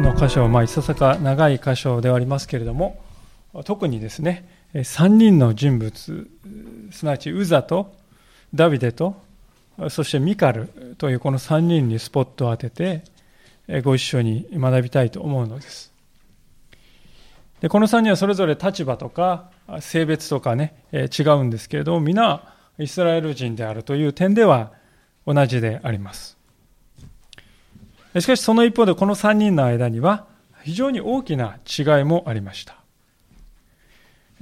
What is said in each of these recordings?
の箇所、まあ、いささか長い箇所ではありますけれども、特にですね、3人の人物、すなわちウザとダビデと、そしてミカルというこの3人にスポットを当てて、ご一緒に学びたいと思うのです。でこの3人はそれぞれ立場とか性別とかね、違うんですけれども、皆イスラエル人であるという点では同じであります。しかしその一方でこの3人の間には非常に大きな違いもありました。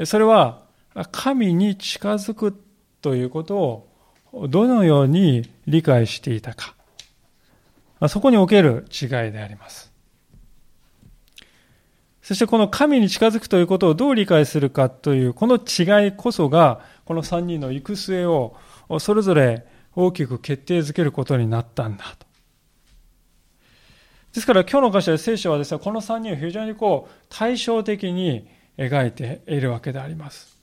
それは神に近づくということをどのように理解していたか。そこにおける違いであります。そしてこの神に近づくということをどう理解するかというこの違いこそがこの3人の行く末をそれぞれ大きく決定づけることになったんだと。ですから今日の箇所で聖書はですね、この3人を非常にこう対照的に描いているわけであります。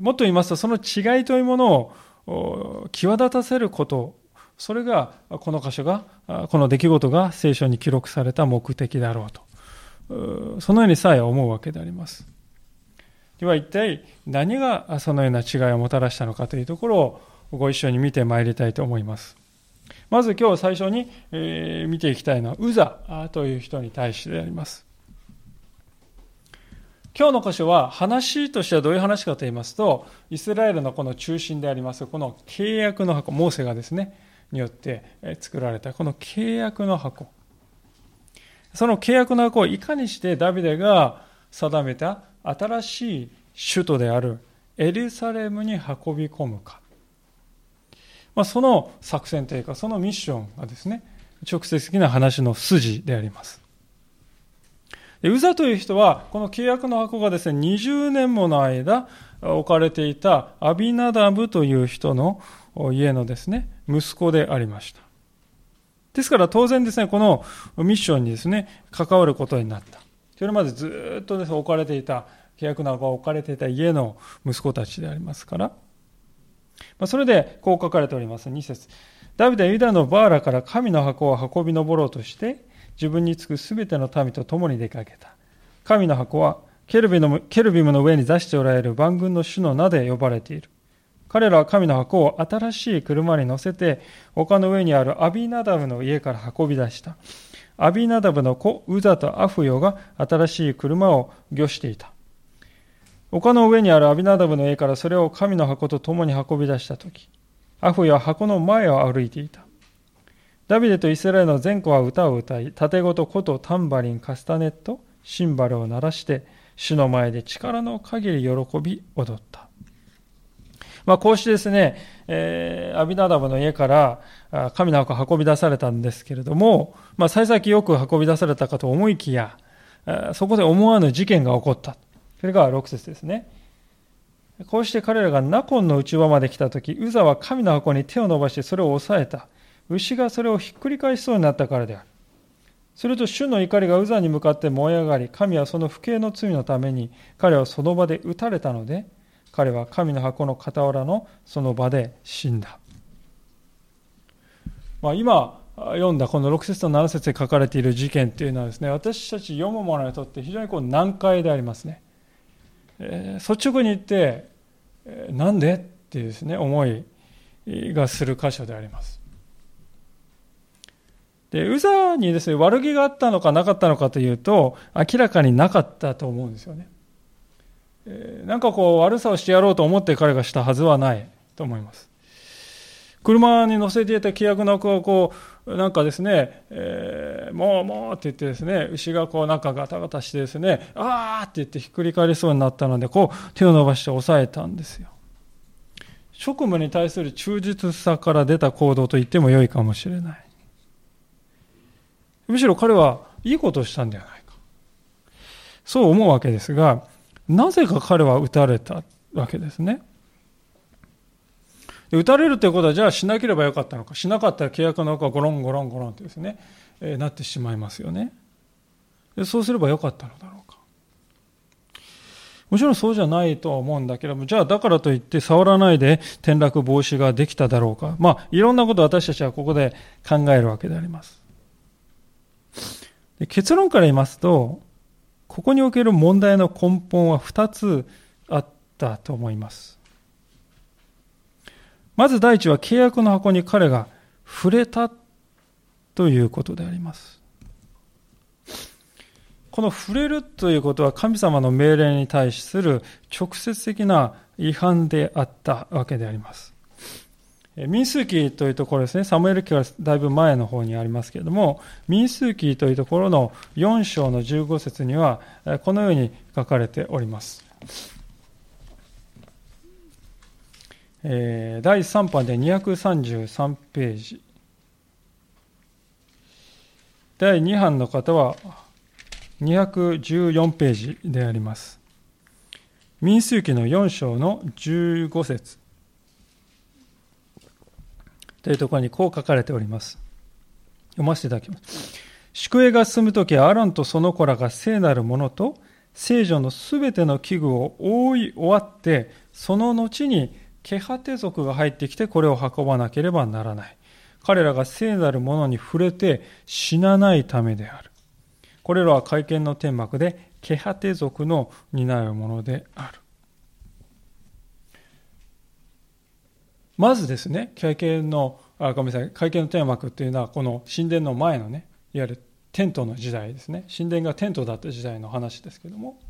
もっと言いますと、その違いというものを際立たせること、それがこの箇所が、この出来事が聖書に記録された目的だろうと、そのようにさえ思うわけであります。では一体何がそのような違いをもたらしたのかというところをご一緒に見てまいりたいと思います。まず今日最初に、え見ていきたいのは、ウザという人に対してであります。今日の箇所は話としてはどういう話かと言いますと、イスラエルのこの中心であります、この契約の箱、モーセがですね、によって作られたこの契約の箱。その契約の箱をいかにしてダビデが定めた新しい首都であるエルサレムに運び込むか。まあ、その作戦というか、そのミッションがですね、直接的な話の筋であります。ウザという人は、この契約の箱がですね、20年もの間置かれていたアビナダブという人の家のですね、息子でありました。ですから当然ですね、このミッションにですね、関わることになった。それまでずっとです、ね、置かれていた、契約の箱が置かれていた家の息子たちでありますから、まあ、それでこう書かれております。2節ダビデはユダのバーラから神の箱を運び登ろうとして、自分につくすべての民と共に出かけた。神の箱はケルビのケルビムの上に座しておられる万軍の主の名で呼ばれている。彼らは神の箱を新しい車に乗せて、丘の上にあるアビーナダブの家から運び出した。アビーナダブの子、ウザとアフヨが新しい車を御していた。丘の上にあるアビナダブの家からそれを神の箱と共に運び出したとき、アフヨは箱の前を歩いていた。ダビデとイスラエルの全子は歌を歌い、盾ごと琴、タンバリン、カスタネット、シンバルを鳴らして、主の前で力の限り喜び踊った。まあ、こうしてですね、えー、アビナダブの家から神の箱運び出されたんですけれども、まあ、幸先よく運び出されたかと思いきや、そこで思わぬ事件が起こった。それが6節ですね。こうして彼らがナコンの内輪まで来たとき、ウザは神の箱に手を伸ばしてそれを押さえた。牛がそれをひっくり返しそうになったからである。すると主の怒りがウザに向かって燃え上がり、神はその不敬の罪のために彼はその場で撃たれたので、彼は神の箱の傍らのその場で死んだ。まあ、今読んだこの6節と7節で書かれている事件というのはですね、私たち読む者にとって非常にこう難解でありますね。えー、率直に言って、え、なんでっていうですね、思いがする箇所であります。で、ウザにですね、悪気があったのかなかったのかというと、明らかになかったと思うんですよね。えー、なんかこう、悪さをしてやろうと思って彼がしたはずはないと思います。車に乗せていた契約の子をこう、なんかですね、えー、もうもうって言ってですね、牛がこうなんかガタガタしてですね、あーって言ってひっくり返りそうになったので、こう手を伸ばして押さえたんですよ。職務に対する忠実さから出た行動と言っても良いかもしれない。むしろ彼はいいことをしたんではないか。そう思うわけですが、なぜか彼は撃たれたわけですね。打たれるということは、じゃあしなければよかったのか、しなかったら契約の中ゴロンゴロンゴロンってですね、えー、なってしまいますよねで。そうすればよかったのだろうか。もちろんそうじゃないとは思うんだけども、じゃあだからといって触らないで転落防止ができただろうか。まあ、いろんなことを私たちはここで考えるわけでありますで。結論から言いますと、ここにおける問題の根本は2つあったと思います。まず第一は契約の箱に彼が触れたということであります。この触れるということは神様の命令に対する直接的な違反であったわけであります。民数記というところですね、サムエル記からだいぶ前の方にありますけれども、民数記というところの4章の15節には、このように書かれております。えー、第3版で233ページ。第2版の方は214ページであります。民数記の4章の15節というところにこう書かれております。読ませていただきます。宿営が進むとき、アロンとその子らが聖なるものと聖女のすべての器具を覆い終わって、その後にケハテ族が入ってきてこれを運ばなければならない。彼らが聖なるものに触れて死なないためである。これらは会見の天幕でケハテ族の担うものである。まずですね、会見の、あごめんなさい、会見の天幕っていうのは、この神殿の前のね、いわゆるテントの時代ですね。神殿がテントだった時代の話ですけども、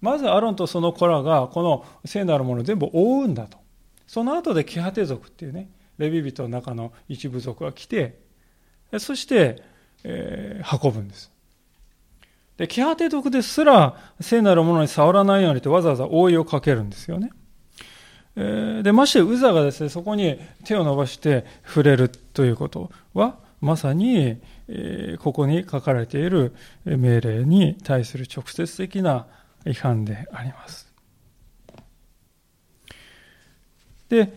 まずアロンとその子らがこの聖なるものを全部覆うんだと。その後でキハテ族っていうね、レビ人の中の一部族が来て、そして、えー、運ぶんです。で、キハテ族ですら聖なるものに触らないようにとわざわざ覆いをかけるんですよね。でましてウザがですねそこに手を伸ばして触れるということはまさに、えここに書かれている命令に対する直接的な違反であります。で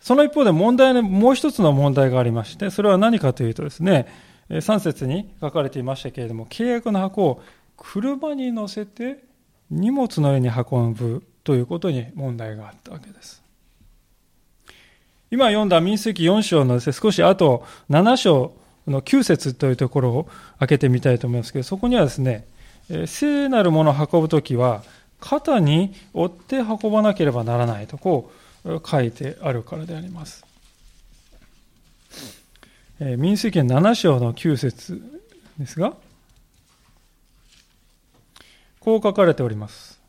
その一方で問題のもう一つの問題がありましてそれは何かというとですね3節に書かれていましたけれども契約の箱を車に乗せて荷物の上に運ぶということに問題があったわけです。今読んだ民数記4章のですね、少し後、7章の9節というところを開けてみたいと思いますけど、そこにはですね、聖なるものを運ぶときは、肩に追って運ばなければならないとこう書いてあるからであります。民数記7章の9節ですが、こう書かれております。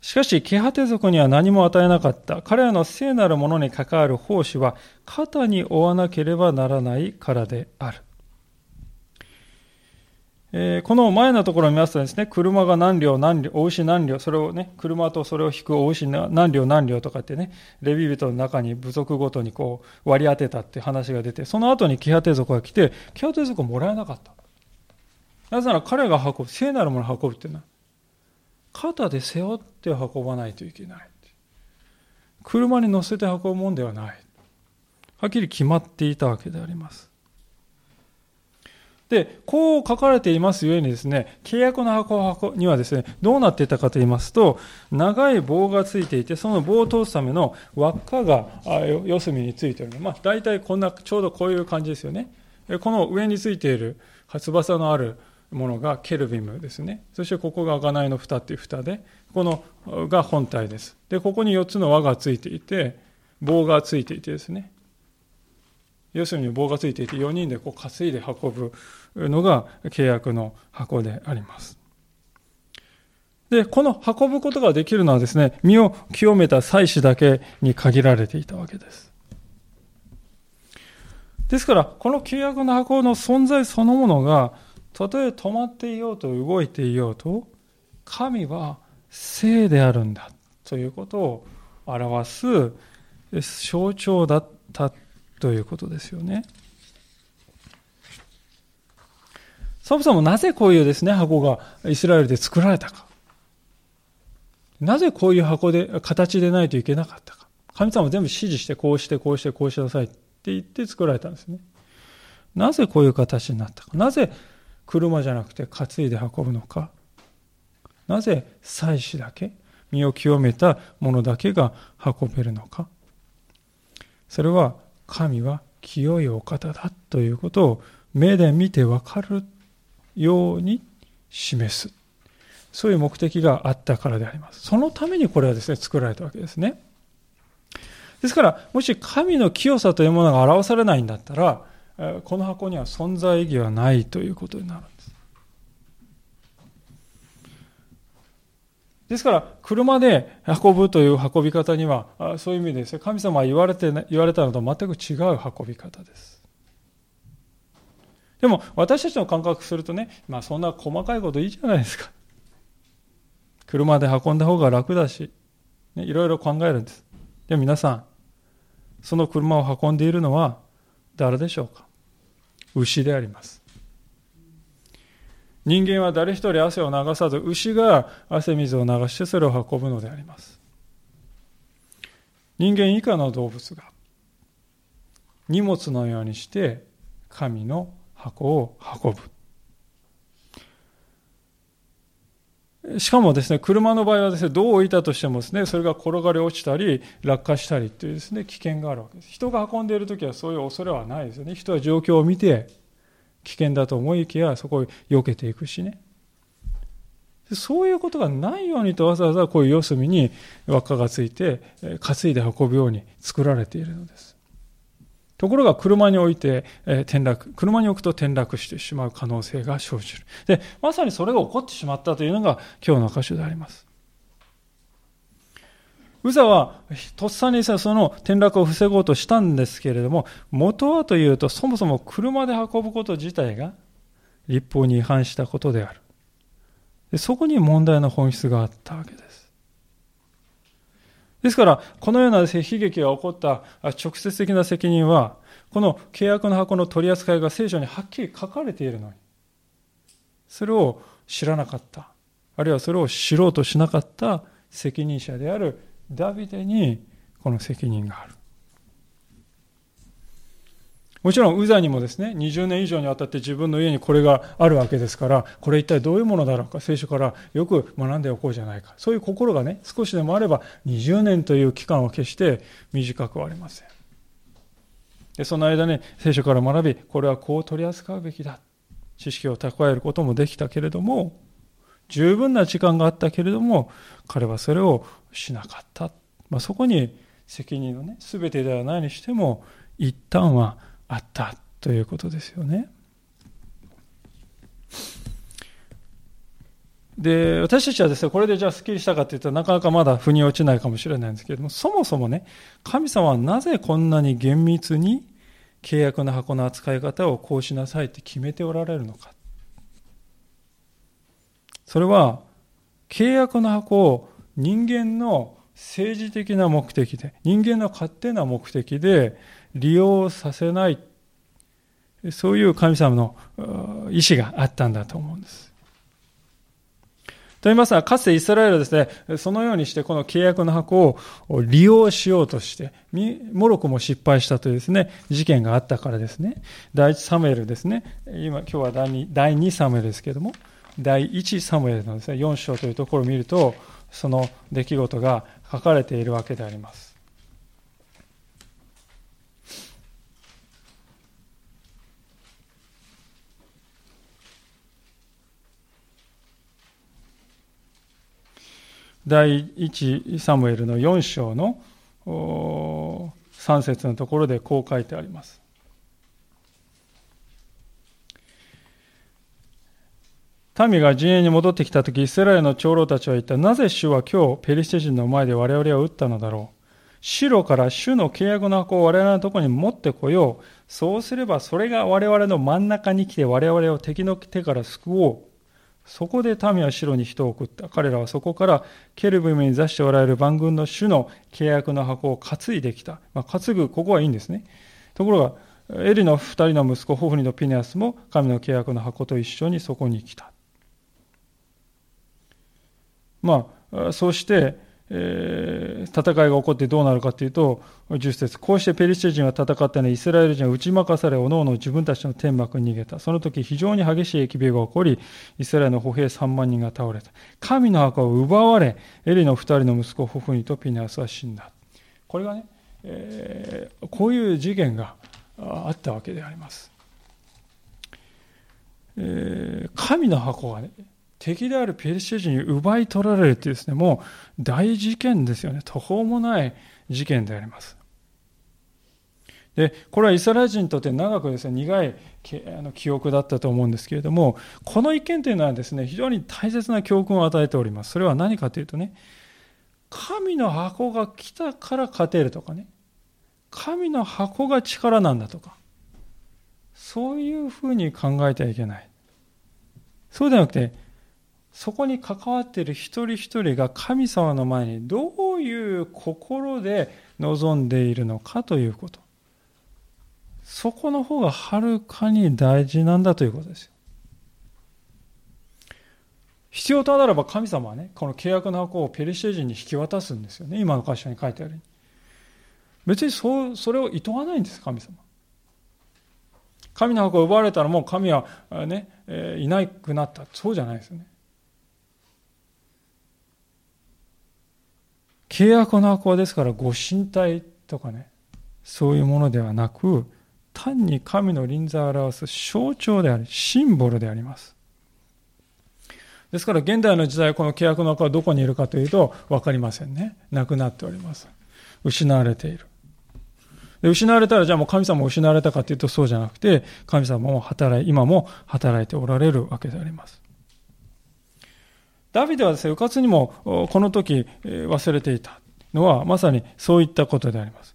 しかし、ケハテ族には何も与えなかった。彼らの聖なるものに関わる奉仕は、肩に負わなければならないからである。えー、この前のところを見ますとですね、車が何両何両、お牛何両、それをね、車とそれを引くお牛何両何両とかってね、レビ人の中に部族ごとにこう割り当てたって話が出て、その後にケハテ族が来て、ケハテ族をもらえなかった。なぜなら彼が運ぶ、聖なるものを運ぶっていうのは、肩で背負って運ばないといけない。車に乗せて運ぶもんではない。はっきり決まっていたわけであります。で、こう書かれていますゆえにですね、契約の箱にはですね、どうなっていたかと言いますと、長い棒がついていて、その棒を通すための輪っかが四隅についている。まあ、大体こんな、ちょうどこういう感じですよね。この上についている翼のあるものがケルビムですね。そしてここが贖いの蓋っていう蓋で、このが本体です。で、ここに4つの輪がついていて、棒がついていてですね。要するに棒がついていて4人でこう担いで運ぶのが契約の箱であります。で、この運ぶことができるのはですね、身を清めた祭司だけに限られていたわけです。ですから、この契約の箱の存在そのものが、たとえ止まっていようと動いていようと神は聖であるんだということを表す象徴だったということですよね。そもそもなぜこういうですね、箱がイスラエルで作られたか。なぜこういう箱で、形でないといけなかったか。神様全部指示して、こうして、こうして、こうしなさいって言って作られたんですね。なぜこういう形になったか。なぜ車じゃなくて担いで運ぶのかなぜ祭司だけ身を清めたものだけが運べるのかそれは神は清いお方だということを目で見てわかるように示す。そういう目的があったからであります。そのためにこれはですね、作られたわけですね。ですから、もし神の清さというものが表されないんだったら、この箱には存在意義はないということになるんです。ですから、車で運ぶという運び方には、そういう意味でですね、神様は言われて、言われたのと全く違う運び方です。でも、私たちの感覚するとね、まあそんな細かいこといいじゃないですか。車で運んだ方が楽だし、ね、いろいろ考えるんです。でも皆さん、その車を運んでいるのは誰でしょうか？牛であります。人間は誰一人汗を流さず、牛が汗水を流してそれを運ぶのであります。人間以下の動物が荷物のようにして神の箱を運ぶ。しかもですね、車の場合はですね、どう置いたとしてもですね、それが転がり落ちたり、落下したりというですね、危険があるわけです。人が運んでいるときはそういう恐れはないですよね。人は状況を見て、危険だと思いきや、そこを避けていくしね。そういうことがないようにとわざわざこういう四隅に輪っかがついて、担いで運ぶように作られているのです。ところが車に置いて、え転落、車に置くと転落してしまう可能性が生じる。で、まさにそれが起こってしまったというのが今日の箇所であります。ウザはとっさにその転落を防ごうとしたんですけれども、元はというとそもそも車で運ぶこと自体が立法に違反したことである。そこに問題の本質があったわけです。ですから、このような悲劇が起こった直接的な責任は、この契約の箱の取り扱いが聖書にはっきり書かれているのに、それを知らなかった、あるいはそれを知ろうとしなかった責任者であるダビデにこの責任がある。もちろん、ウザにもですね、20年以上にわたって自分の家にこれがあるわけですから、これ一体どういうものだろうか、聖書からよく学んでおこうじゃないか。そういう心がね、少しでもあれば、20年という期間は決して短くはありません。でその間ね、聖書から学び、これはこう取り扱うべきだ。知識を蓄えることもできたけれども、十分な時間があったけれども、彼はそれをしなかった。まあ、そこに責任のね、全てではないにしても、一旦はあったということですよね。で、私たちはですね、これでじゃあスッキリしたかって言ったらなかなかまだ腑に落ちないかもしれないんですけれども、そもそもね、神様はなぜこんなに厳密に契約の箱の扱い方をこうしなさいって決めておられるのか。それは、契約の箱を人間の政治的な目的で、人間の勝手な目的で利用させない、そういう神様の意志があったんだと思うんです。と言いますのは、かつてイスラエルはですね、そのようにしてこの契約の箱を利用しようとして、もろくも失敗したというですね、事件があったからですね、第一サムエルですね、今、今日は第二第2サムエルですけれども、第1サムエルのですね、4章というところを見ると、その出来事が書かれているわけであります。第一サムエルの4章の3節のところでこう書いてあります。民が陣営に戻ってきたとき、イスラエルの長老たちは言った。なぜ主は今日、ペリシテ人の前で我々を撃ったのだろう。白から主の契約の箱を我々のところに持ってこよう。そうすれば、それが我々の真ん中に来て我々を敵の手から救おう。そこで民は城に人を送った。彼らはそこからケルブムに座しておられる万軍の主の契約の箱を担いできた。まあ、担ぐ、ここはいいんですね。ところが、エリの2人の息子、ホフニとピネアスも神の契約の箱と一緒にそこに来た。まあ、そうして、えー、戦いが起こってどうなるかというと、10節こうしてペリシテ人は戦ったのにイスラエル人は打ち負かされ、おのおの自分たちの天幕に逃げた。その時非常に激しい疫病が起こり、イスラエルの歩兵3万人が倒れた。神の墓を奪われ、エリの2人の息子、ホフニとピネアスは死んだ。これがね、えー、こういう事件があったわけであります。えー、神の箱がね、敵であるペルシャ人に奪い取られるっていうですね、もう大事件ですよね。途方もない事件であります。で、これはイスラエル人にとって長くですね、苦い記憶だったと思うんですけれども、この一件というのはですね、非常に大切な教訓を与えております。それは何かというとね、神の箱が来たから勝てるとかね、神の箱が力なんだとか、そういうふうに考えてはいけない。そうではなくて、そこに関わっている一人一人が神様の前にどういう心で望んでいるのかということ。そこの方がはるかに大事なんだということですよ。必要となれば神様はね、この契約の箱をペリシテ人に引き渡すんですよね。今の箇所に書いてある別にそうそれを厭わないんです、神様。神の箱を奪われたらもう神はね、えいなくなった。そうじゃないですよね。契約の箱はですからご神体とかね、そういうものではなく、単に神の臨在を表す象徴であり、シンボルであります。ですから現代の時代この契約の箱はどこにいるかというと分かりませんね。なくなっております。失われている。で失われたらじゃあもう神様も失われたかというとそうじゃなくて神様も働い、今も働いておられるわけであります。ダビデはですね、うかつにもこの時忘れていたのはまさにそういったことであります。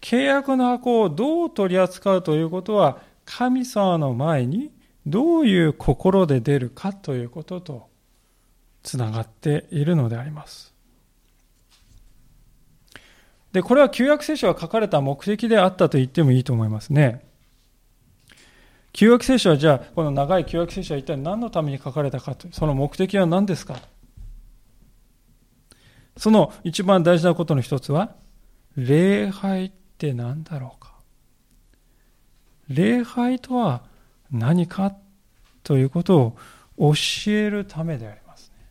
契約の箱をどう取り扱うということは、神様の前にどういう心で出るかということとつながっているのであります。で、これは旧約聖書が書かれた目的であったと言ってもいいと思いますね。旧約聖書はじゃあ、この長い旧約聖書は一体何のために書かれたかと、その目的は何ですか？その一番大事なことの一つは、礼拝って何だろうか？礼拝とは何かということを教えるためでありますね。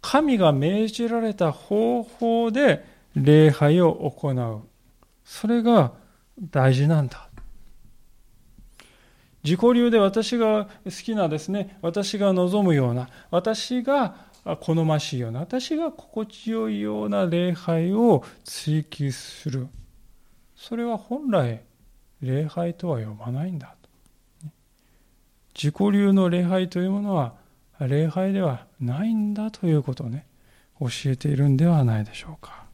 神が命じられた方法で礼拝を行う。それが大事なんだ。自己流で私が好きなですね、私が望むような、私が好ましいような、私が心地よいような礼拝を追求する。それは本来、礼拝とは呼ばないんだ自己流の礼拝というものは、礼拝ではないんだということをね、教えているんではないでしょうか。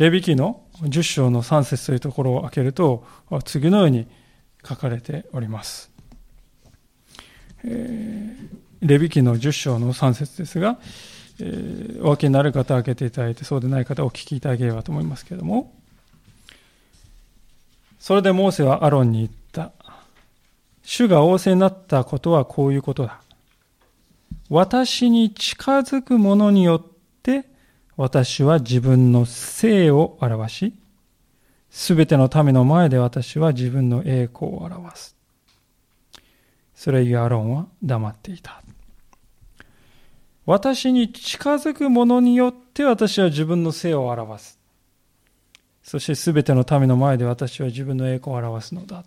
レビ記の10章の3節というところを開けると、次のように書かれております。えー、レビ記の10章の3節ですが、えー、お分けになる方は開けていただいて、そうでない方はお聞きいただければと思いますけれども、それでモーセはアロンに言った。主が仰せになったことはこういうことだ。私に近づく者によっ私は自分の性を表し、すべての民の前で私は自分の栄光を表す。それゆえアロンは黙っていた。私に近づく者によって私は自分の性を表す。そしてすべての民の前で私は自分の栄光を表すのだ。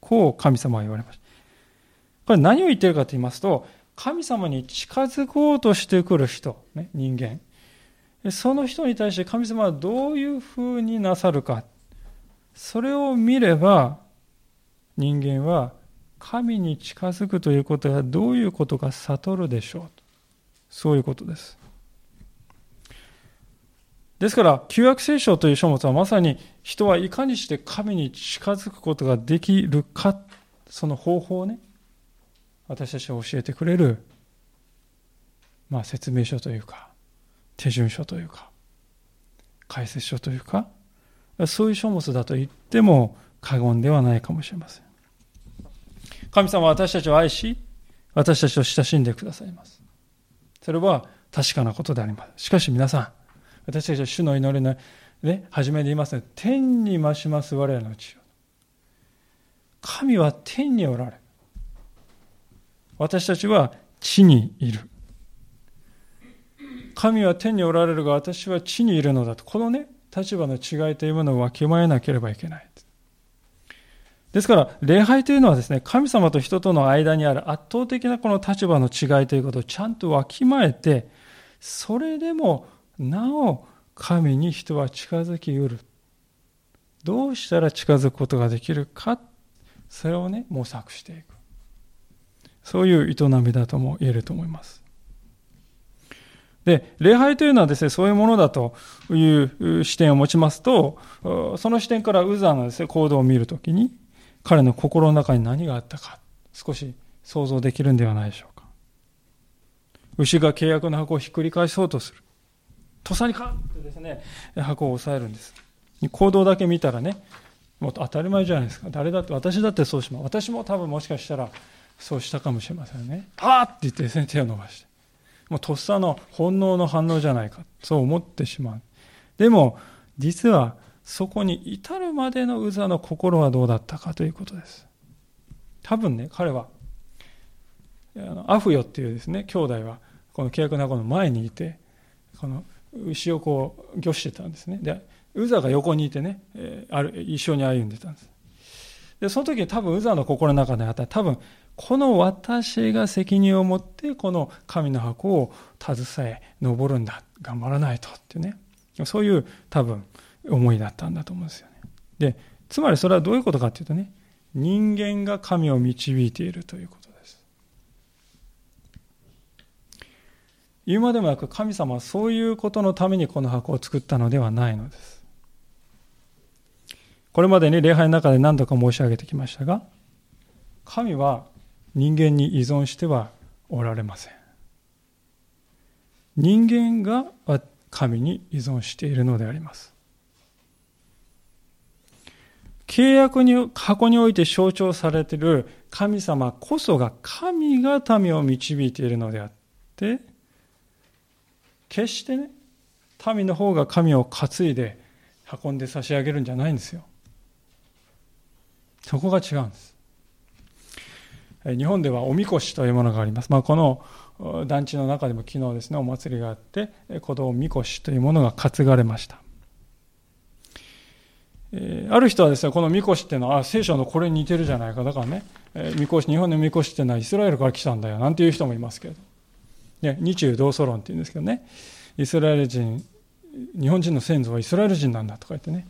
こう神様は言われました。これ何を言ってるかと言いますと、神様に近づこうとしてくる人、ね、人間。その人に対して神様はどういうふうになさるか。それを見れば、人間は神に近づくということがどういうことか悟るでしょう。そういうことです。ですから、旧約聖書という書物はまさに人はいかにして神に近づくことができるか、その方法をね、私たちは教えてくれる、まあ、説明書というか、手順書というか、解説書というか、そういう書物だと言っても過言ではないかもしれません。神様は私たちを愛し、私たちを親しんでくださいます。それは確かなことであります。しかし皆さん、私たちは主の祈りの、ね、初めに言いますね、天に増します我らの血を。神は天におられ。私たちは地にいる。神は天におられるが私は地にいるのだと。このね、立場の違いというものをわきまえなければいけない。ですから、礼拝というのはですね、神様と人との間にある圧倒的なこの立場の違いということをちゃんとわきまえて、それでもなお神に人は近づきうる。どうしたら近づくことができるか、それをね、模索していく。そういう営みだとも言えると思います。で、礼拝というのはですね、そういうものだという視点を持ちますと、その視点からウザーのですね、行動を見るときに、彼の心の中に何があったか、少し想像できるんではないでしょうか。牛が契約の箱をひっくり返そうとする。とさにかってですね、箱を押さえるんです。行動だけ見たらね、もう当たり前じゃないですか。誰だって、私だってそうします。私も多分もしかしたらそうしたかもしれませんね。あーって言ってですね、手を伸ばして。もうとっさの本能の反応じゃないか。そう思ってしまう。でも、実はそこに至るまでのウザの心はどうだったかということです。多分ね、彼は、アフヨっていうですね、兄弟は、この契約の箱の前にいて、この牛をこう、御してたんですね。で、ウザが横にいてね、えー、ある一緒に歩んでたんです。で、その時に多分ウザの心の中であった多分、この私が責任を持ってこの神の箱を携え登るんだ頑張らないとっていうね。そういう多分思いだったんだと思うんですよね。でつまりそれはどういうことかっていうとね人間が神を導いているということです。言うまでもなく神様はそういうことのためにこの箱を作ったのではないのです。これまでに礼拝の中で何度か申し上げてきましたが神は人間に依存してはおられません。人間が神に依存しているのであります。契約に箱において象徴されている神様こそが神が民を導いているのであって決してね民の方が神を担いで運んで差し上げるんじゃないんですよ。そこが違うんです。日本ではおみこしというものがあります。まあ、この団地の中でも昨日ですね、お祭りがあって、子供みこしというものが担がれました。ある人はですね、このみこしっていうのは、あ聖書のこれに似てるじゃないか。だからね、みこし、日本のみこしっていうのはイスラエルから来たんだよ、なんていう人もいますけど。ね、日中同祖論っていうんですけどね、イスラエル人、日本人の先祖はイスラエル人なんだとか言ってね、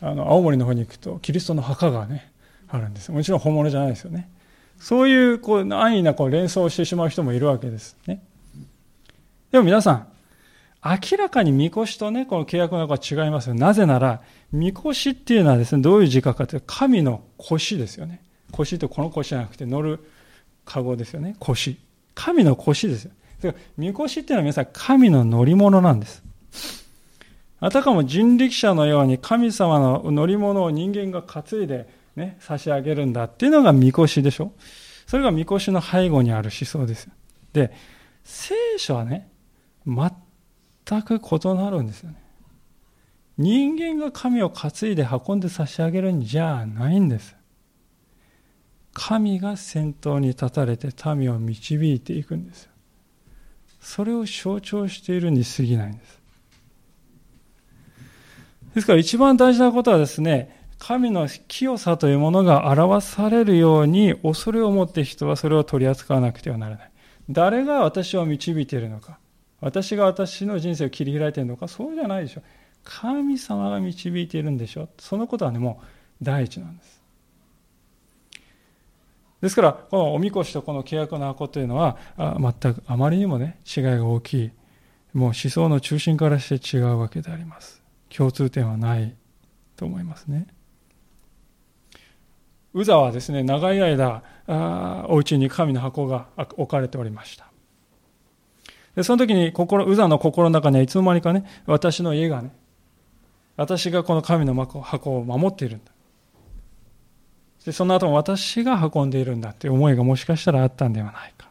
あの、青森の方に行くと、キリストの墓がね、あるんです。もちろん本物じゃないですよね。そういうこう安易なこう連想をしてしまう人もいるわけですね。でも皆さん、明らかにみこしとね、この契約の中は違いますよ。なぜなら、みこしっていうのはですね、どういう字かというと、神の腰ですよね。腰ってこの腰じゃなくて乗る籠ですよね。腰。神の腰ですよ。みこしっていうのは皆さん、神の乗り物なんです。あたかも人力車のように神様の乗り物を人間が担いでね、差し上げるんだっていうのがみこしでしょそれがみこしの背後にある思想です。で、聖書はね、全く異なるんですよね。人間が神を担いで運んで差し上げるんじゃないんです。神が先頭に立たれて民を導いていくんですそれを象徴しているに過ぎないんです。ですから一番大事なことはですね、神の清さというものが表されるように恐れを持って人はそれを取り扱わなくてはならない。誰が私を導いているのか私が私の人生を切り開いているのかそうじゃないでしょ。神様が導いているんでしょ。そのことはね、もう第一なんです。ですから、このおみこしとこの契約の箱というのは、あ全くあまりにもね、違いが大きい。もう思想の中心からして違うわけであります。共通点はないと思いますね。ウザはですね、長い間、あお家に神の箱が置かれておりました。でその時に心、ウザの心の中にはいつの間にかね、私の家がね、私がこの神の箱を守っているんだ。でその後も私が運んでいるんだっていう思いがもしかしたらあったんではないか。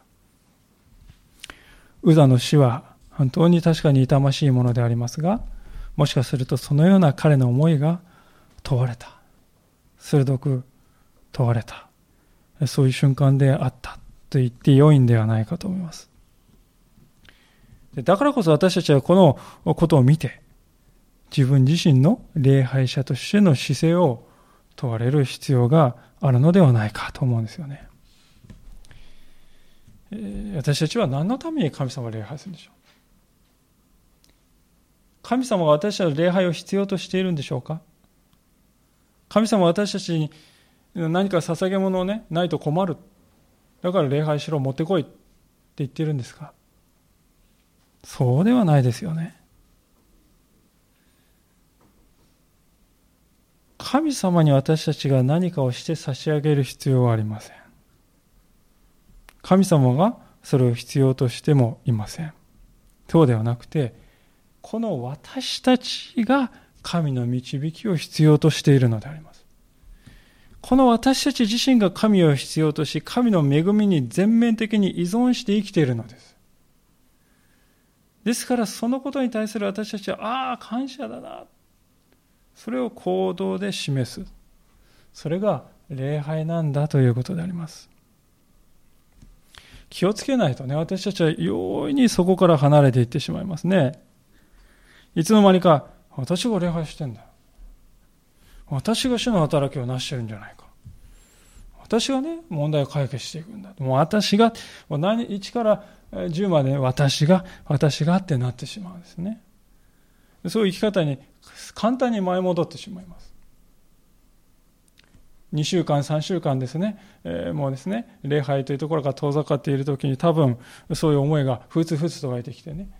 ウザの死は本当に確かに痛ましいものでありますが、もしかするとそのような彼の思いが問われた。鋭く問われた。そういう瞬間であったと言って良いんではないかと思います。だからこそ私たちはこのことを見て、自分自身の礼拝者としての姿勢を問われる必要があるのではないかと思うんですよね。私たちは何のために神様を礼拝するんでしょう？神様が私たちの礼拝を必要としているんでしょうか？神様は私たちに何か捧げ物をね、ないと困る。だから礼拝しろ、持ってこいって言ってるんですか？そうではないですよね。神様に私たちが何かをして差し上げる必要はありません。神様がそれを必要としてもいません。そうではなくて、この私たちが神の導きを必要としているのであります。この私たち自身が神を必要とし、神の恵みに全面的に依存して生きているのです。ですからそのことに対する私たちは、ああ、感謝だな。それを行動で示す。それが礼拝なんだということであります。気をつけないとね、私たちは容易にそこから離れていってしまいますね。いつの間にか、私が礼拝してんだ。私が主の働きを成してるんじゃないか。私がね、問題を解決していくんだ。もう私が、もう何1から10まで、私が、私がってなってしまうんですね。そういう生き方に簡単に前戻ってしまいます。2週間、3週間ですね、えー、もうですね、礼拝というところが遠ざかっているときに多分そういう思いがふつふつと湧いてきてね、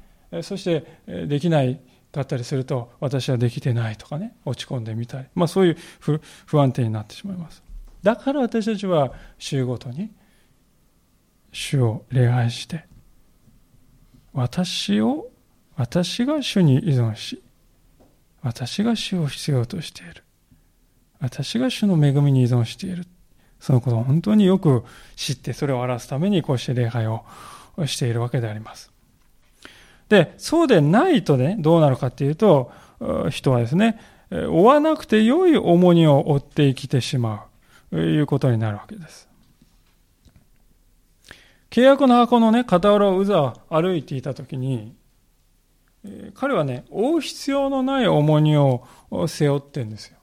そしてできないかったりすると私はできてないとかね、落ち込んでみたり、まあそういう不安定になってしまいます。だから私たちは週ごとに主を礼拝して、私を、私が主に依存し、私が主を必要としている。私が主の恵みに依存している。そのことを本当によく知って、それを表すためにこうして礼拝をしているわけであります。で、そうでないとね、どうなるかっていうと、人はですね、追わなくて良い重荷を負って生きてしまう、ということになるわけです。契約の箱のね、傍らをうざ歩いていたときに、彼はね、追う必要のない重荷を背負ってんですよ。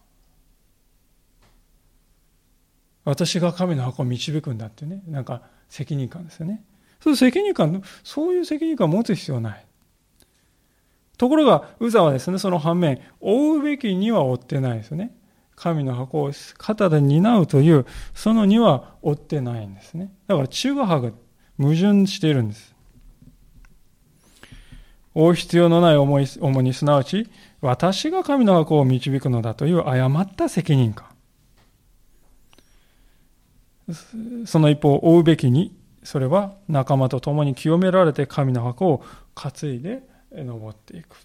私が神の箱を導くんだってね、なんか責任感ですよね。そういう責任感、そういう責任感を持つ必要ない。ところが、ウザはですね、その反面、追うべきには追ってないですね。神の箱を肩で担うという、そのには追ってないんですね。だから中和派が矛盾しているんです。追う必要のない思い、重にすなわち、私が神の箱を導くのだという誤った責任感。その一方、追うべきに、それは仲間と共に清められて神の箱を担いで登っていく。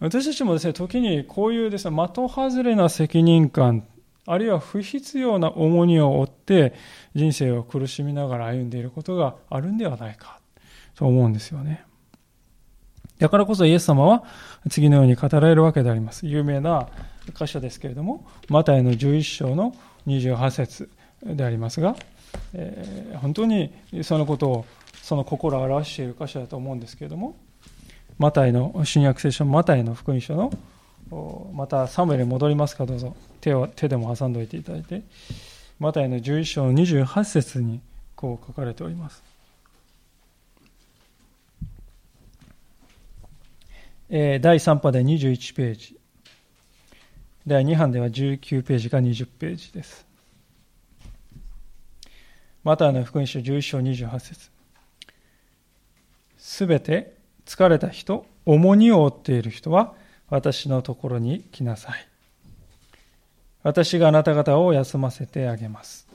私たちもですね、時にこういうですね、的外れな責任感、あるいは不必要な重荷を負って人生を苦しみながら歩んでいることがあるんではないかと思うんですよね。だからこそイエス様は次のように語られるわけであります。有名な箇所ですけれども、マタイの11章の28節でありますが、えー、本当にそのことを、その心を表している箇所だと思うんですけれども、マタイの新約聖書、マタイの福音書の、またサムエルに戻りますか、どうぞ手を手でも挟んでおいていただいて、マタイの11章の28節にこう書かれております。第3波で21ページ。第2版では19ページか20ページです。マタイの福音書11章28節すべて疲れた人、重荷を負っている人は私のところに来なさい。私があなた方を休ませてあげます。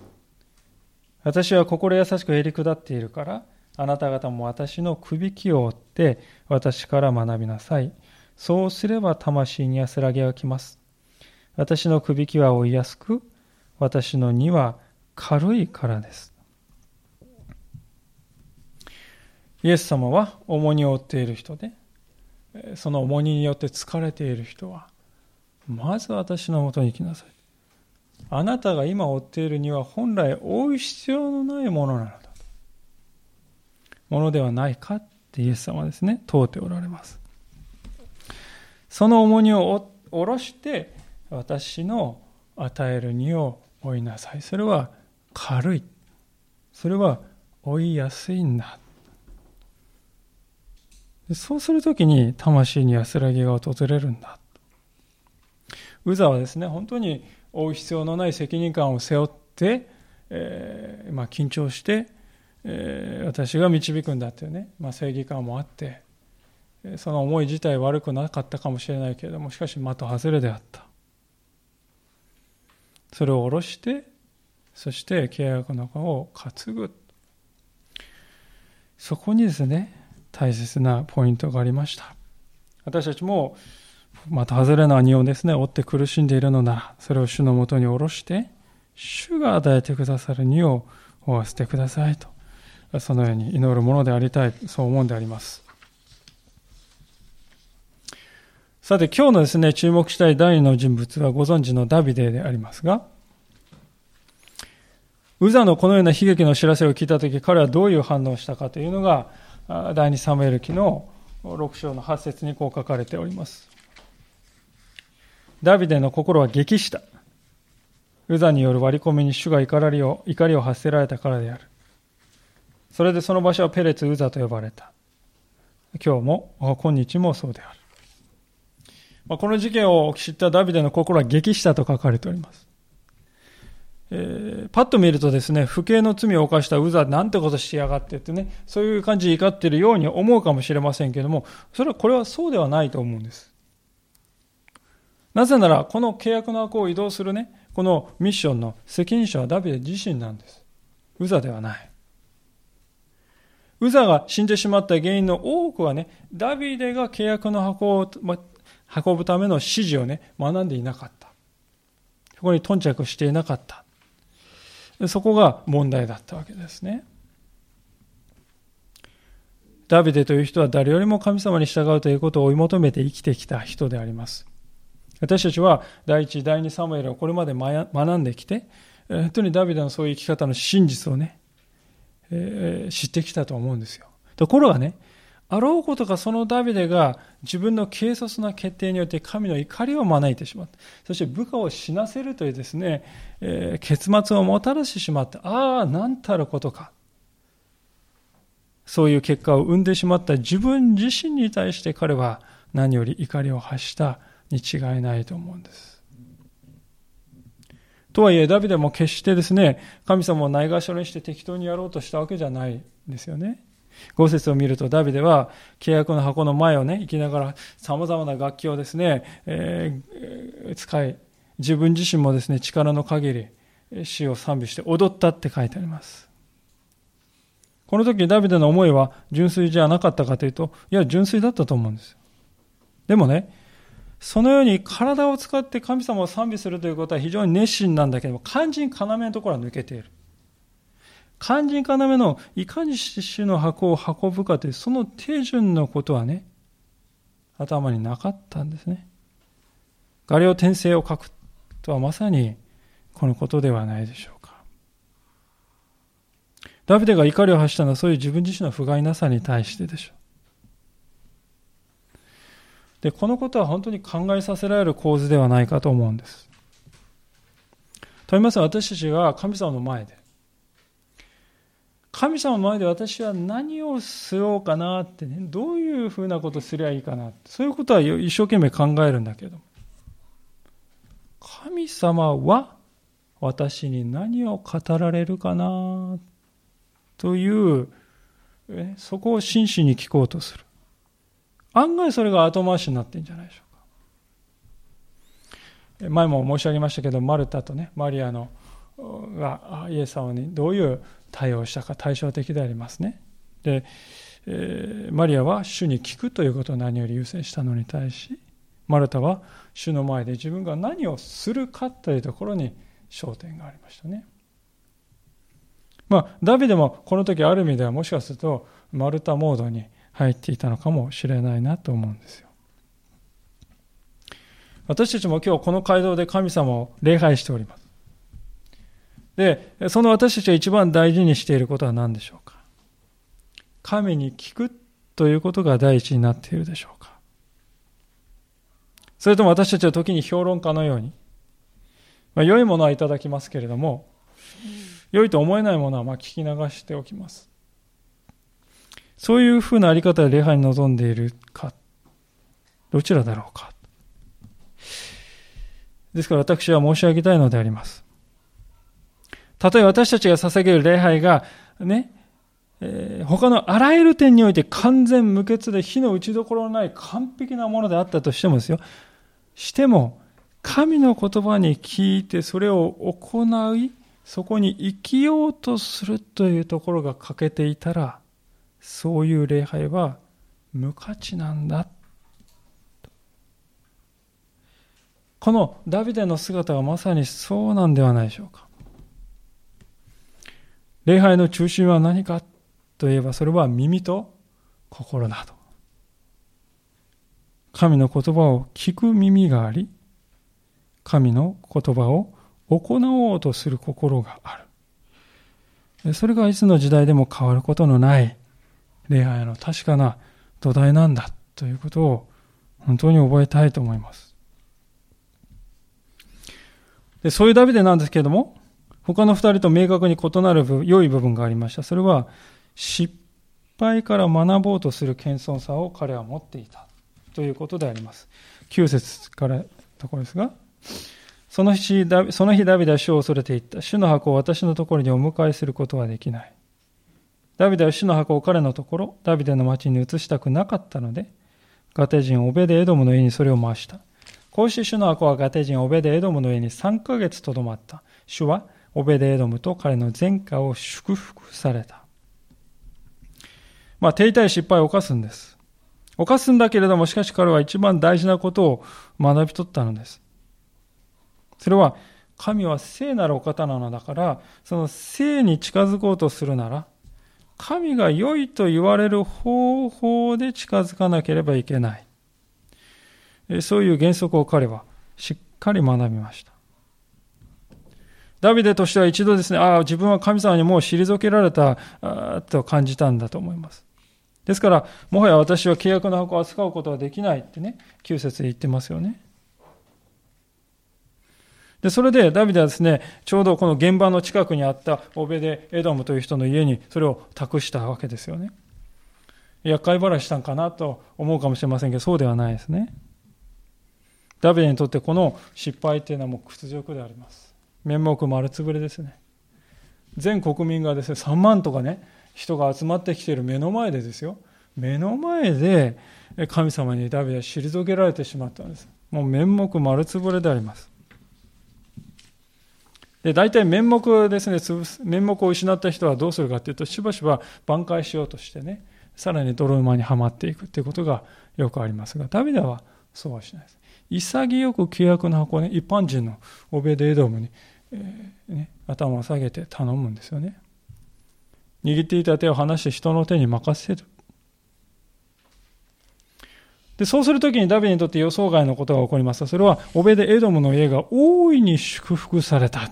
私は心優しくへり下っているから、あなた方も私のくびきを追って私から学びなさい。そうすれば魂に安らぎが来ます。私のくびきは追いやすく、私の荷は軽いからです。イエス様は重荷を負っている人で、その重荷によって疲れている人は、まず私のもとに来なさい。あなたが今追っている荷は本来追う必要のないものなのだと。ものではないかってイエス様はですね、問うておられます。その重荷を下ろして私の与える荷を負いなさい。それは軽い。それは追いやすいんだ。そうするときに魂に安らぎが訪れるんだ。ウザはですね、本当に負う必要のない責任感を背負って、えー、まあ、緊張して、えー、私が導くんだというね、まあ、正義感もあって、その思い自体悪くなかったかもしれないけれども、しかし的外れであった。それを下ろして、そして契約の中を担ぐ。そこにですね、大切なポイントがありました。私たちも、また外れな荷をですね、追って苦しんでいるのなら、それを主のもとに下ろして、主が与えてくださる荷を負わせてくださいと。そのように祈るものでありたい、そう思うんであります。さて、今日のですね、注目したい第二の人物はご存知のダビデでありますが、ウザのこのような悲劇の知らせを聞いたとき、彼はどういう反応をしたかというのが、第二サムエル記の6章の8節にこう書かれております。ダビデの心は激した。ウザによる割り込みに主が怒りを怒りを発せられたからである。それでその場所はペレツ・ウザと呼ばれた。今日も、今日もそうである。この事件を知ったダビデの心は激したと書かれております。えー、パッと見るとですね、不敬の罪を犯したウザなんてことしやがってってね、そういう感じで怒ってるように思うかもしれませんけども、それはこれはそうではないと思うんです。なぜなら、この契約の箱を移動するね、このミッションの責任者はダビデ自身なんです。ウザではない。ウザが死んでしまった原因の多くはね、ダビデが契約の箱を運ぶための指示をね、学んでいなかった。そこに頓着していなかった。そこが問題だったわけですね。ダビデという人は誰よりも神様に従うということを追い求めて生きてきた人であります。私たちは第一、第二サムエルをこれまで学んできて、本当にダビデのそういう生き方の真実をね、えー、知ってきたと思うんですよ。ところがね、あろうことかそのダビデが自分の軽率な決定によって神の怒りを招いてしまった。そして部下を死なせるというですね、えー、結末をもたらしてしまった。ああ、なんたることか。そういう結果を生んでしまった自分自身に対して彼は何より怒りを発したに違いないと思うんです。とはいえ、ダビデも決してですね、神様をないがしろにして適当にやろうとしたわけじゃないんですよね。5節を見るとダビデは契約の箱の前をね、行きながら様々な楽器をですね、えー、使い、自分自身もですね、力の限り死を賛美して踊ったって書いてあります。この時ダビデの思いは純粋じゃなかったかというと、いや、純粋だったと思うんです。でもね、そのように体を使って神様を賛美するということは非常に熱心なんだけども、肝心要のところは抜けている。肝心要のいかに主の箱を運ぶかというその手順のことはね、頭になかったんですね。画量転生を書くとはまさにこのことではないでしょうか。ダビデが怒りを発したのはそういう自分自身の不甲斐なさに対してでしょう。で、このことは本当に考えさせられる構図ではないかと思うんです。と言いますと私たちが神様の前で神様の前で私は何をしようかなってね、どういうふうなことすりゃいいかなそういうことは一生懸命考えるんだけど、神様は私に何を語られるかなという、そこを真摯に聞こうとする。案外それが後回しになってるんじゃないでしょうか。前も申し上げましたけど、マルタとね、マリアのがイエス様にどういう対応をしたか対照的でありますね。で、えー、マリアは主に聞くということを何より優先したのに対し、マルタは主の前で自分が何をするかというところに焦点がありましたね。まあ、ダビデもこの時ある意味ではもしかするとマルタモードに入っていたのかもしれないなと思うんですよ。私たちも今日この街道で神様を礼拝しております。で、その私たちが一番大事にしていることは何でしょうか？神に聞くということが第一になっているでしょうか？それとも私たちは時に評論家のように、まあ、良いものはいただきますけれども、良いと思えないものはま聞き流しておきます。そういうふうなあり方で礼拝に臨んでいるか、どちらだろうか。ですから私は申し上げたいのであります。たとえ私たちが捧げる礼拝が、ね、えー、他のあらゆる点において完全無欠で火の打ちどころのない完璧なものであったとしてもですよ。しても、神の言葉に聞いてそれを行い、そこに生きようとするというところが欠けていたら、そういう礼拝は無価値なんだ。このダビデの姿はまさにそうなんではないでしょうか。礼拝の中心は何かといえばそれは耳と心など。神の言葉を聞く耳があり、神の言葉を行おうとする心がある。それがいつの時代でも変わることのない礼拝の確かな土台なんだということを本当に覚えたいと思います。でそういうダビデなんですけれども、他の二人と明確に異なる良い部分がありました。それは失敗から学ぼうとする謙遜さを彼は持っていたということであります。9節からところですが、その日、その日ダビデは主を恐れていった。主の箱を私のところにお迎えすることはできない。ダビデは主の箱を彼のところ、ダビデの町に移したくなかったので、ガテ人オベデエドムの家にそれを回した。こうして主の箱はガテ人オベデエドムの家に3ヶ月とどまった。主はオベデエドムと彼の前科を祝福された。まあ、手痛い失敗を犯すんです。犯すんだけれども、しかし彼は一番大事なことを学び取ったのです。それは、神は聖なるお方なのだから、その聖に近づこうとするなら、神が良いと言われる方法で近づかなければいけない。そういう原則を彼はしっかり学びました。ダビデとしては一度ですね、ああ、自分は神様にもう退けられたと感じたんだと思います。ですから、もはや私は契約の箱を扱うことはできないってね、9節で言ってますよね。で、それでダビデはですね、ちょうどこの現場の近くにあったオベデ・エドムという人の家にそれを託したわけですよね。厄介払いしたんかなと思うかもしれませんけど、そうではないですね。ダビデにとってこの失敗っていうのはもう屈辱であります。面目丸つぶれですね。全国民がですね、3万とかね、人が集まってきている目の前でですよ。目の前で神様にダビデは退けられてしまったんです。もう面目丸つぶれであります。で大体面目ですね、面目を失った人はどうするかというと、しばしば挽回しようとしてね、さらに泥沼にはまっていくということがよくありますが、ダビデはそうはしないです。潔く契約の箱ね、一般人のオベデエドムに、え、ね、頭を下げて頼むんですよね。握っていた手を離して人の手に任せる。で、そうするときにダビデにとって予想外のことが起こりますそれは、オベデエドムの家が大いに祝福された。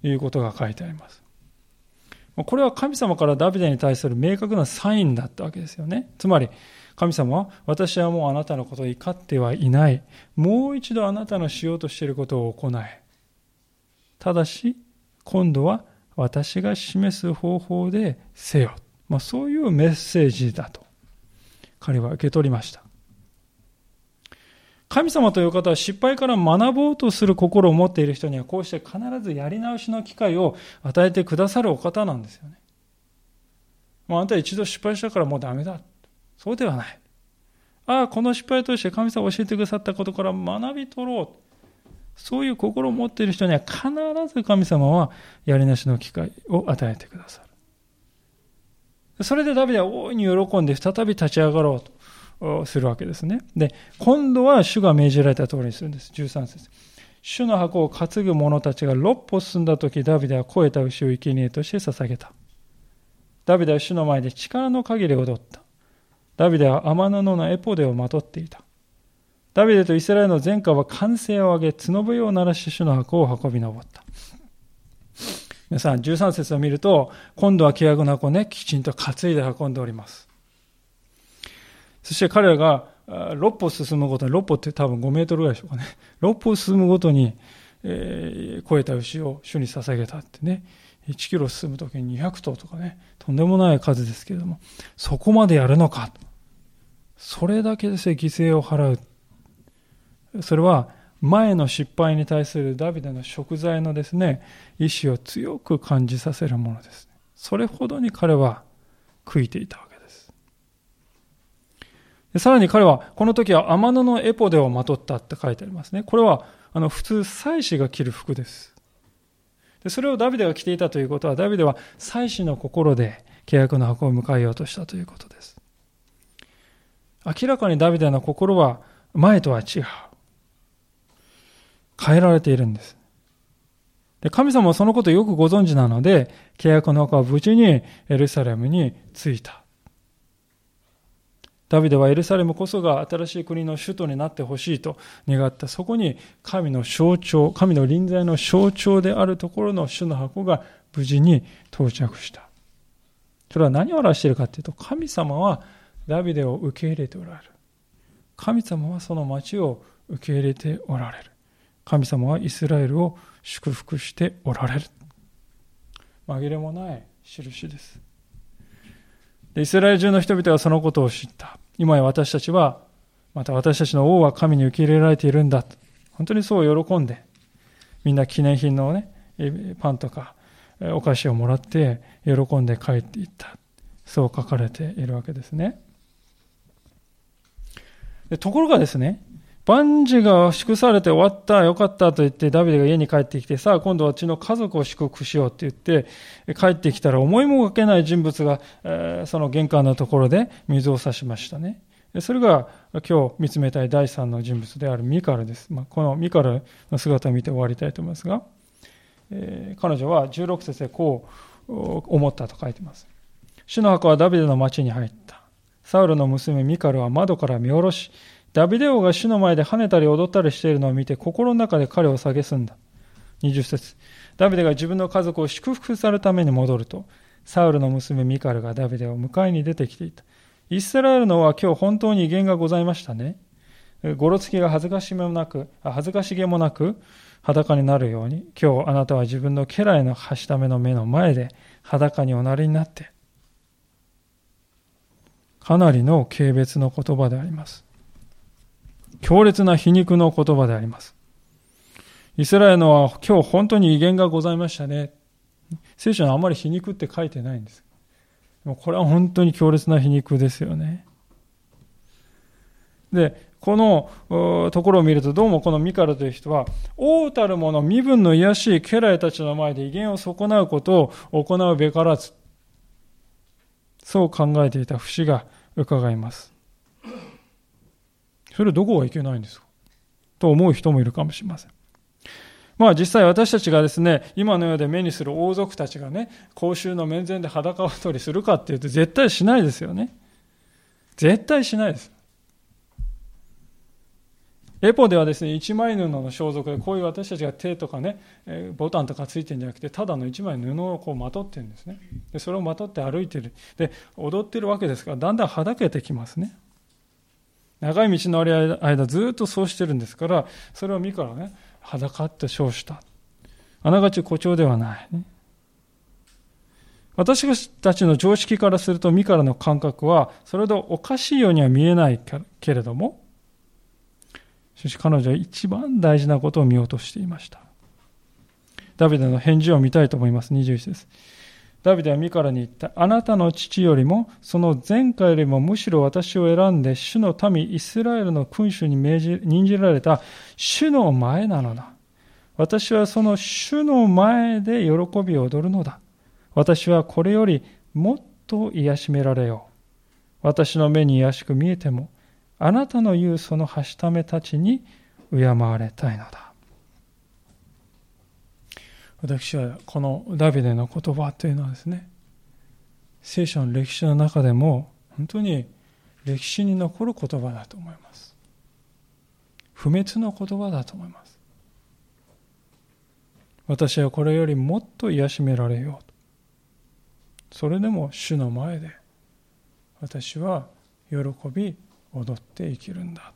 ということが書いてあります。これは神様からダビデに対する明確なサインだったわけですよね。つまり、神様は、私はもうあなたのことを怒ってはいない。もう一度あなたのしようとしていることを行え。ただし、今度は私が示す方法でせよ。まあ、そういうメッセージだと、彼は受け取りました。神様という方は失敗から学ぼうとする心を持っている人にはこうして必ずやり直しの機会を与えてくださるお方なんですよね。もうあなた一度失敗したからもうダメだ。そうではない。ああ、この失敗を通して神様が教えてくださったことから学び取ろう。そういう心を持っている人には必ず神様はやり直しの機会を与えてくださる。それでダビデは大いに喜んで再び立ち上がろうと。するわけですね。で、今度は主が命じられた通りにするんです。13節主の箱を担ぐ者たちが六歩進んだ時、ダビデは肥えた牛を生贄として捧げた。ダビデは主の前で力の限り踊った。ダビデは天布のエポデをまとっていた。ダビデとイスラエルの前科は歓声を上げ、角笛を鳴らし主の箱を運び上った。皆さん、13節を見ると、今度は契約の箱をね、きちんと担いで運んでおります。そして彼らが6歩進むごとに、6歩って多分5メートルぐらいでしょうかね。6歩進むごとに、えー、超えた牛を主に捧げたってね。1キロ進むときに200頭とかね、とんでもない数ですけれども、そこまでやるのか。それだけです犠牲を払う。それは、前の失敗に対するダビデの食材のですね、意志を強く感じさせるものです。それほどに彼は悔いていたわけです。でさらに彼は、この時は天野のエポデをまとったって書いてありますね。これは、あの、普通、祭司が着る服です。でそれをダビデが着ていたということは、ダビデは祭司の心で契約の箱を迎えようとしたということです。明らかにダビデの心は前とは違う。変えられているんです。で神様はそのことをよくご存知なので、契約の墓は無事にエルサレムに着いた。ダビデはエルサレムこそが新しい国の首都になってほしいと願った。そこに神の象徴、神の臨在の象徴であるところの主の箱が無事に到着した。それは何を表しているかというと、神様はダビデを受け入れておられる。神様はその町を受け入れておられる。神様はイスラエルを祝福しておられる。紛れもない印です。でイスラエル中の人々はそのことを知った。今や私たちは、また私たちの王は神に受け入れられているんだ。本当にそう喜んで、みんな記念品のね、パンとかお菓子をもらって喜んで帰っていった。そう書かれているわけですね。でところがですね、万事が祝されて終わった、よかったと言って、ダビデが家に帰ってきて、さあ今度はうちの家族を祝福しようって言って、帰ってきたら思いもかけない人物が、えー、その玄関のところで水を差しましたね。それが今日見つめたい第三の人物であるミカルです。まあ、このミカルの姿を見て終わりたいと思いますが、えー、彼女は16節でこう思ったと書いてます。主の墓はダビデの町に入った。サウルの娘ミカルは窓から見下ろし、ダビデ王が主の前で跳ねたり踊ったりしているのを見て、心の中で彼を蔑んだ。20節ダビデが自分の家族を祝福されるために戻ると、サウルの娘ミカルがダビデを迎えに出てきていた。イスラエルのは今日本当に威厳がございましたね。ごろつきが恥ずかしげもなく、恥ずかしげもなく裸になるように、今日あなたは自分の家来のはしための目の前で裸におなりになって、かなりの軽蔑の言葉であります。強烈な皮肉の言葉であります。イスラエルのは今日本当に威厳がございましたね。聖書にあまり皮肉って書いてないんです。でもこれは本当に強烈な皮肉ですよね。で、このところを見ると、どうもこのミカルという人は、王たる者、身分の卑しい家来たちの前で威厳を損なうことを行うべからず、そう考えていた節が伺います。それどこがいけないんですか？と思う人もいるかもしれません。まあ実際私たちがですね、今の世で目にする王族たちがね、公衆の面前で裸踊りするかっていうと絶対しないですよね。絶対しないです。エポではですね、一枚布の装束で、こういう私たちが手とかね、ボタンとかついてるんじゃなくて、ただの一枚布をこうまとってるんですね。で、それをまとって歩いてる。で、踊ってるわけですから、だんだんはだけてきますね。長い道のある間ずっとそうしてるんですから、それを見からね、裸って称した。あながち誇張ではない、ね。私たちの常識からすると、身からの感覚は、それほどおかしいようには見えないけれども、しかし彼女は一番大事なことを見落としていました。ダビデの返事を見たいと思います。21です。ダビデはミカラに言った。あなたの父よりも、その前回よりもむしろ私を選んで、主の民イスラエルの君主に命じ、任じられた主の前なのだ。私はその主の前で喜びを踊るのだ。私はこれよりもっと癒しめられよう。私の目に癒しく見えても、あなたの言うそのはしためたちに敬われたいのだ。私はこのダビデの言葉というのはですね、聖書の歴史の中でも本当に歴史に残る言葉だと思います。不滅の言葉だと思います。私はこれよりもっと癒しめられよう。それでも主の前で私は喜び踊って生きるんだ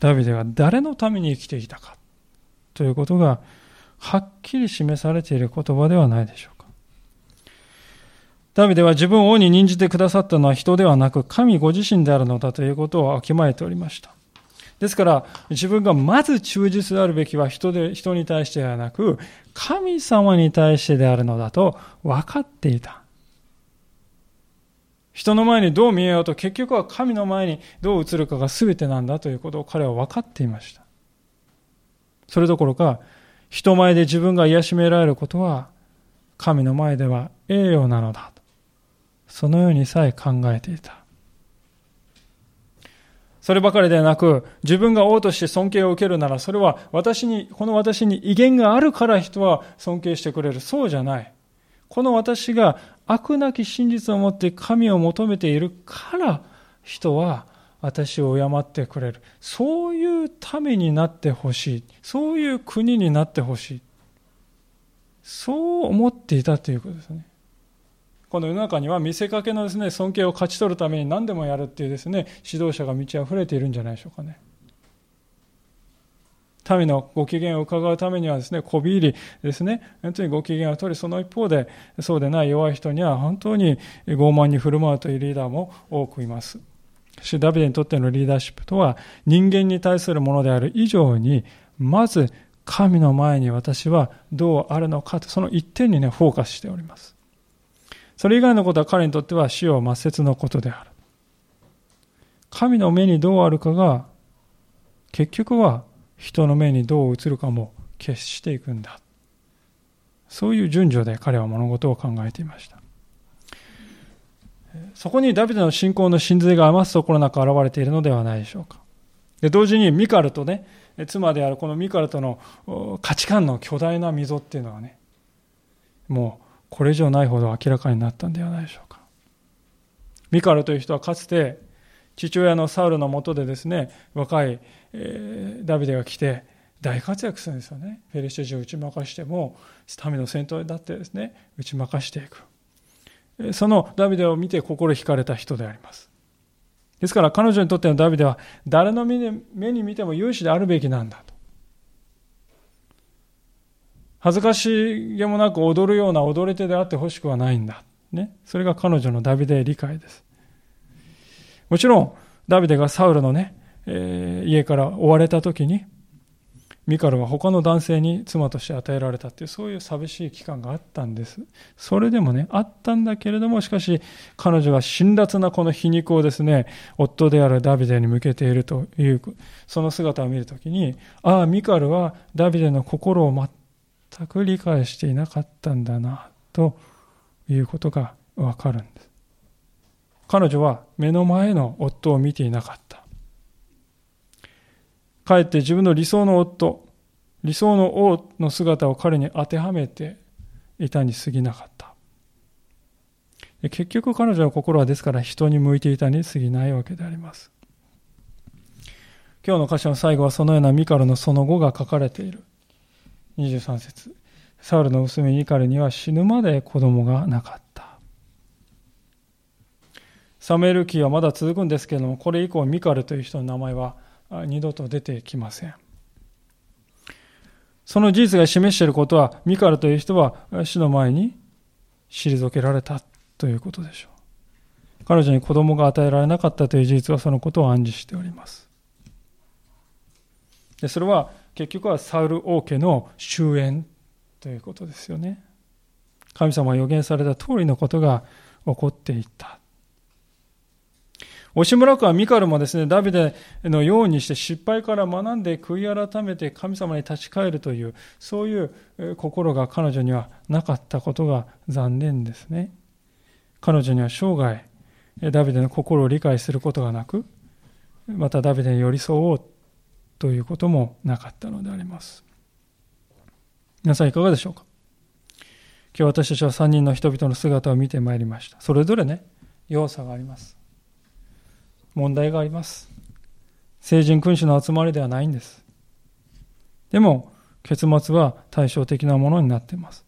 ダビデが誰のために生きていたかということがはっきり示されている言葉ではないでしょうか。ダビデは自分を王に任じてくださったのは人ではなく神ご自身であるのだということをわきまえておりました。ですから自分がまず忠実であるべきは人で人に対してではなく神様に対してであるのだと分かっていた。人の前にどう見えようと結局は神の前にどう映るかが全てなんだということを彼は分かっていました。それどころか、人前で自分が癒しめられることは神の前では栄誉なのだと。そのようにさえ考えていた。そればかりではなく、自分が王として尊敬を受けるなら、それは私に、この私に威厳があるから人は尊敬してくれる。そうじゃない。この私が悪なき真実を持って神を求めているから人は私を敬ってくれる。そういうためになってほしい。そういう国になってほしい。そう思っていたということですね。この世の中には見せかけのですね、尊敬を勝ち取るために何でもやるっていうですね、指導者が満ち溢れているんじゃないでしょうかね。民のご機嫌を伺うためにはですね、こび入りですね、本当にご機嫌を取り、その一方で、そうでない弱い人には本当に傲慢に振る舞うというリーダーも多くいます。主ダビデにとってのリーダーシップとは、人間に対するものである以上に、まず神の前に私はどうあるのかと、その一点にね、フォーカスしております。それ以外のことは彼にとっては死を抹殺のことである。神の目にどうあるかが、結局は人の目にどう映るかも決していくんだ。そういう順序で彼は物事を考えていました。そこにダビデの信仰の真髄が余すところなく現れているのではないでしょうか。で同時にミカルとね、妻であるこのミカルとの価値観の巨大な溝っていうのはね、もうこれ以上ないほど明らかになったんではないでしょうか。ミカルという人はかつて父親のサウルのもとでですね、若いえ、ダビデが来て大活躍するんですよね。フェリシテ人を打ち負かしても、民の戦闘だってですね、打ち負かしていく。そのダビデを見て心惹かれた人であります。ですから彼女にとってのダビデは誰の目に見ても勇士であるべきなんだと。恥ずかしげもなく踊るような踊り手であってほしくはないんだ。ね。それが彼女のダビデ理解です。もちろん、ダビデがサウルのね、えー、家から追われた時にミカルは他の男性に妻として与えられたっていうそういう寂しい期間があったんです。それでもねあったんだけれどもしかし彼女が辛辣なこの皮肉をですね夫であるダビデに向けているというその姿を見るときにああミカルはダビデの心を全く理解していなかったんだなということがわかるんです。彼女は目の前の夫を見ていなかった。かえって自分の理想の夫、理想の王の姿を彼に当てはめていたに過ぎなかった。結局彼女の心はですから人に向いていたに過ぎないわけであります。今日の歌詞の最後はそのようなミカルのその後が書かれている。23節サウルの娘ミカルには死ぬまで子供がなかった。サムエル記はまだ続くんですけれども、これ以降ミカルという人の名前は二度と出てきません。その事実が示していることは、ミカルという人は死の前に退けられたということでしょう。彼女に子供が与えられなかったという事実はそのことを暗示しております。でそれは結局はサウル王家の終焉ということですよね。神様が予言された通りのことが起こっていった。押村区はミカルもですね、ダビデのようにして失敗から学んで悔い改めて神様に立ち返るという、そういう心が彼女にはなかったことが残念ですね。彼女には生涯、ダビデの心を理解することがなく、またダビデに寄り添おうということもなかったのであります。皆さんいかがでしょうか？今日私たちは3人の人々の姿を見てまいりました。それぞれね、要素があります。問題があります。聖人君主の集まりではないんです。でも、結末は対照的なものになっています。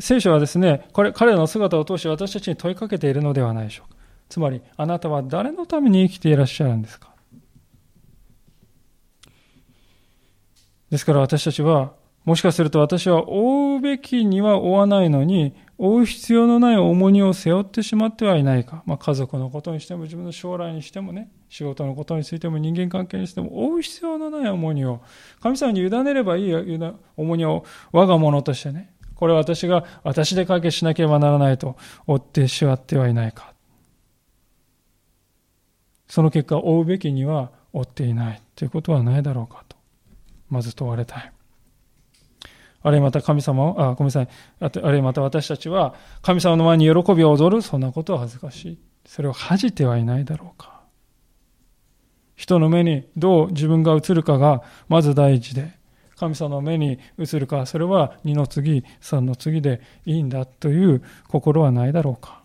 聖書はですね、これ彼らの姿を通して私たちに問いかけているのではないでしょうか。つまり、あなたは誰のために生きていらっしゃるんですかですから私たちは、もしかすると私は追うべきには追わないのに、追う必要のない重荷を背負ってしまってはいないか。まあ、家族のことにしても、自分の将来にしてもね、仕事のことについても、人間関係にしても、追う必要のない重荷を、神様に委ねればいい重荷を我が物としてね、これは私が私で解決しなければならないと追ってしまってはいないか。その結果、追うべきには追っていないということはないだろうかと、まず問われたい。あるいまた神様を、あ、ごめんなさい。あるいはまた私たちは、神様の前に喜びを踊る、そんなことは恥ずかしい。それを恥じてはいないだろうか。人の目にどう自分が映るかが、まず第一で、神様の目に映るか、それは二の次、三の次でいいんだという心はないだろうか。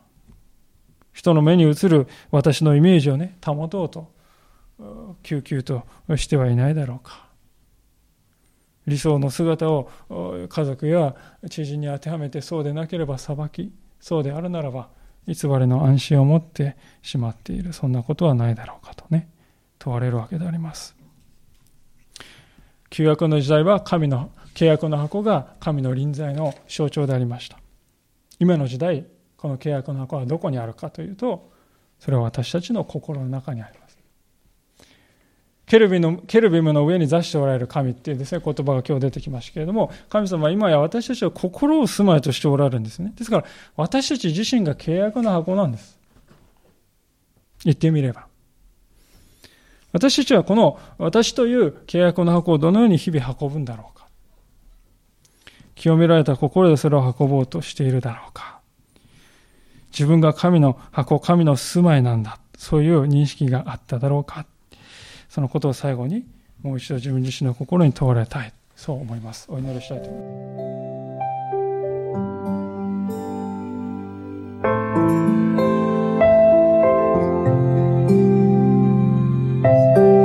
人の目に映る私のイメージをね、保とうと、救急としてはいないだろうか。理想の姿を家族や知人に当てはめてそうでなければ裁きそうであるならば偽りの安心を持ってしまっている。そんなことはないだろうかとね。問われるわけであります。旧約の時代は神の契約の箱が神の臨在の象徴でありました。今の時代この契約の箱はどこにあるかというとそれは私たちの心の中にあります。ケルビのケルビムの上に座しておられる神っていうですね、言葉が今日出てきましたけれども、神様は今や私たちは心を住まいとしておられるんですね。ですから、私たち自身が契約の箱なんです。言ってみれば。私たちはこの私という契約の箱をどのように日々運ぶんだろうか。清められた心でそれを運ぼうとしているだろうか。自分が神の箱、神の住まいなんだ。そういう認識があっただろうか。そのことを最後にもう一度自分自身の心に問われたいそう思いますお祈りしたいと思いますうん。